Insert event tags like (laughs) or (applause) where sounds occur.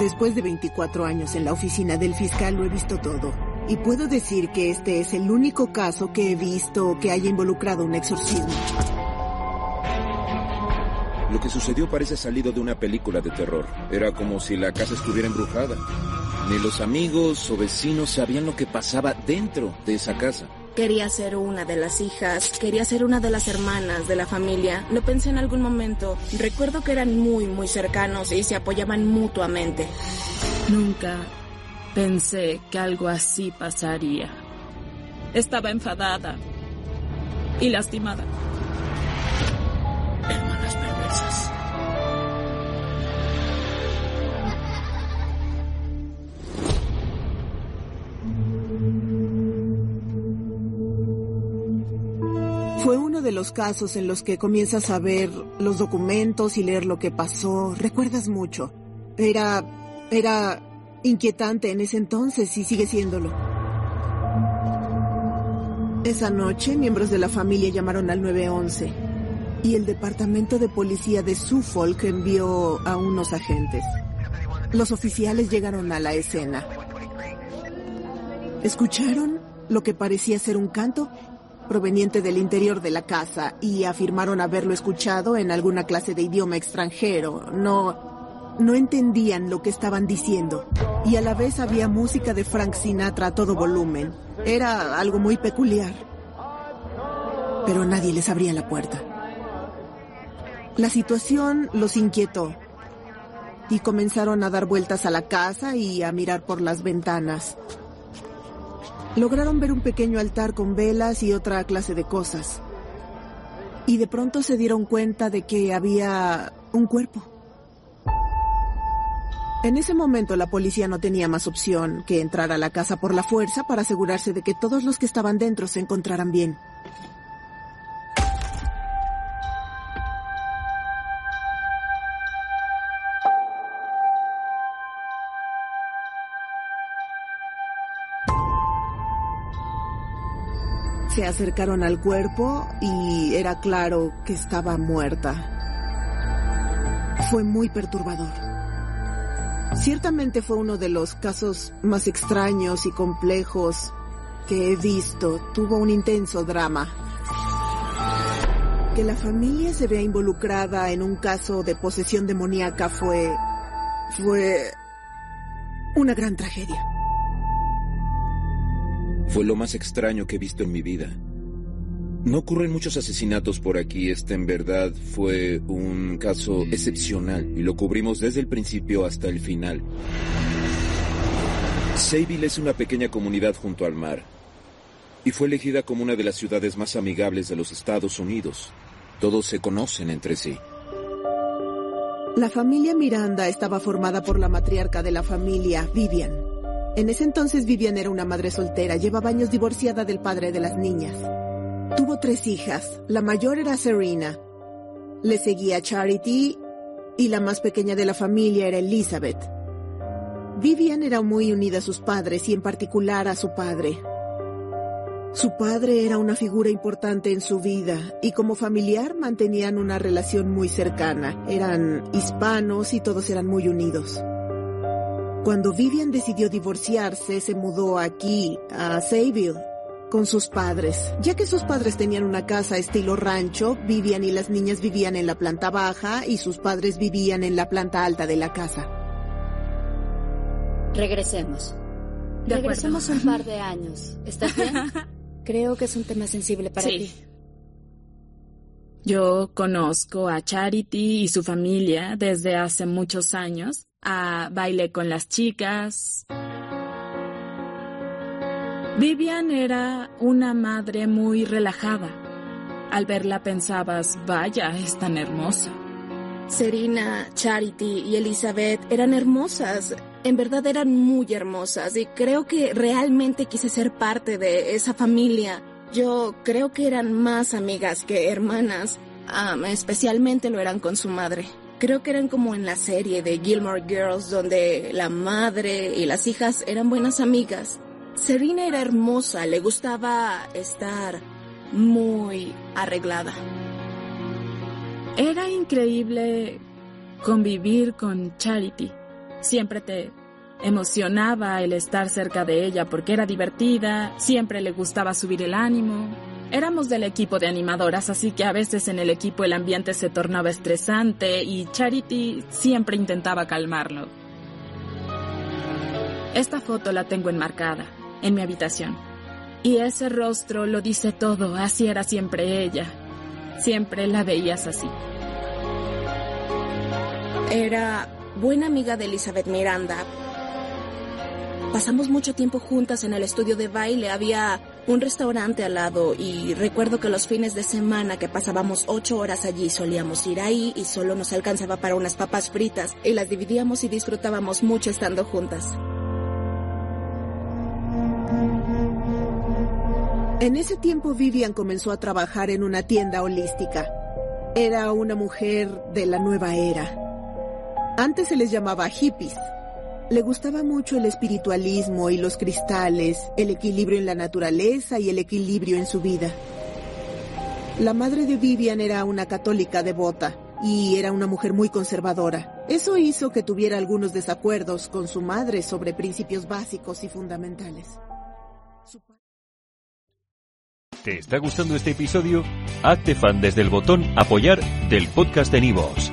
Después de 24 años en la oficina del fiscal lo he visto todo. Y puedo decir que este es el único caso que he visto que haya involucrado un exorcismo. Lo que sucedió parece salido de una película de terror. Era como si la casa estuviera embrujada. Ni los amigos o vecinos sabían lo que pasaba dentro de esa casa. Quería ser una de las hijas, quería ser una de las hermanas de la familia. Lo pensé en algún momento. Recuerdo que eran muy, muy cercanos y se apoyaban mutuamente. Nunca pensé que algo así pasaría. Estaba enfadada y lastimada. Fue uno de los casos en los que comienzas a ver los documentos y leer lo que pasó. Recuerdas mucho. Era... era inquietante en ese entonces y sigue siéndolo. Esa noche, miembros de la familia llamaron al 911 y el departamento de policía de Suffolk envió a unos agentes. Los oficiales llegaron a la escena. Escucharon lo que parecía ser un canto proveniente del interior de la casa y afirmaron haberlo escuchado en alguna clase de idioma extranjero. No, no entendían lo que estaban diciendo y a la vez había música de Frank Sinatra a todo volumen. Era algo muy peculiar. Pero nadie les abría la puerta. La situación los inquietó y comenzaron a dar vueltas a la casa y a mirar por las ventanas. Lograron ver un pequeño altar con velas y otra clase de cosas. Y de pronto se dieron cuenta de que había un cuerpo. En ese momento la policía no tenía más opción que entrar a la casa por la fuerza para asegurarse de que todos los que estaban dentro se encontraran bien. Se acercaron al cuerpo y era claro que estaba muerta. Fue muy perturbador. Ciertamente fue uno de los casos más extraños y complejos que he visto. Tuvo un intenso drama. Que la familia se vea involucrada en un caso de posesión demoníaca fue... fue... una gran tragedia. Fue lo más extraño que he visto en mi vida. No ocurren muchos asesinatos por aquí. Este en verdad fue un caso excepcional y lo cubrimos desde el principio hasta el final. Sayville es una pequeña comunidad junto al mar y fue elegida como una de las ciudades más amigables de los Estados Unidos. Todos se conocen entre sí. La familia Miranda estaba formada por la matriarca de la familia, Vivian. En ese entonces Vivian era una madre soltera, llevaba años divorciada del padre de las niñas. Tuvo tres hijas, la mayor era Serena, le seguía Charity y la más pequeña de la familia era Elizabeth. Vivian era muy unida a sus padres y en particular a su padre. Su padre era una figura importante en su vida y como familiar mantenían una relación muy cercana. Eran hispanos y todos eran muy unidos. Cuando Vivian decidió divorciarse, se mudó aquí, a Sayville, con sus padres. Ya que sus padres tenían una casa estilo rancho, Vivian y las niñas vivían en la planta baja y sus padres vivían en la planta alta de la casa. Regresemos. De Regresemos acuerdo. un par de años. ¿Estás bien? (laughs) Creo que es un tema sensible para Sí. ti. Yo conozco a Charity y su familia desde hace muchos años. A baile con las chicas. Vivian era una madre muy relajada. Al verla pensabas, vaya, es tan hermosa. Serena, Charity y Elizabeth eran hermosas. En verdad eran muy hermosas y creo que realmente quise ser parte de esa familia. Yo creo que eran más amigas que hermanas. Ah, especialmente lo eran con su madre. Creo que eran como en la serie de Gilmore Girls donde la madre y las hijas eran buenas amigas. Serena era hermosa, le gustaba estar muy arreglada. Era increíble convivir con Charity. Siempre te emocionaba el estar cerca de ella porque era divertida, siempre le gustaba subir el ánimo. Éramos del equipo de animadoras, así que a veces en el equipo el ambiente se tornaba estresante y Charity siempre intentaba calmarlo. Esta foto la tengo enmarcada en mi habitación. Y ese rostro lo dice todo, así era siempre ella. Siempre la veías así. Era buena amiga de Elizabeth Miranda. Pasamos mucho tiempo juntas en el estudio de baile. Había un restaurante al lado y recuerdo que los fines de semana que pasábamos ocho horas allí solíamos ir ahí y solo nos alcanzaba para unas papas fritas y las dividíamos y disfrutábamos mucho estando juntas. En ese tiempo Vivian comenzó a trabajar en una tienda holística. Era una mujer de la nueva era. Antes se les llamaba hippies. Le gustaba mucho el espiritualismo y los cristales, el equilibrio en la naturaleza y el equilibrio en su vida. La madre de Vivian era una católica devota y era una mujer muy conservadora. Eso hizo que tuviera algunos desacuerdos con su madre sobre principios básicos y fundamentales. ¿Te está gustando este episodio? Hazte fan desde el botón Apoyar del podcast de Nivos.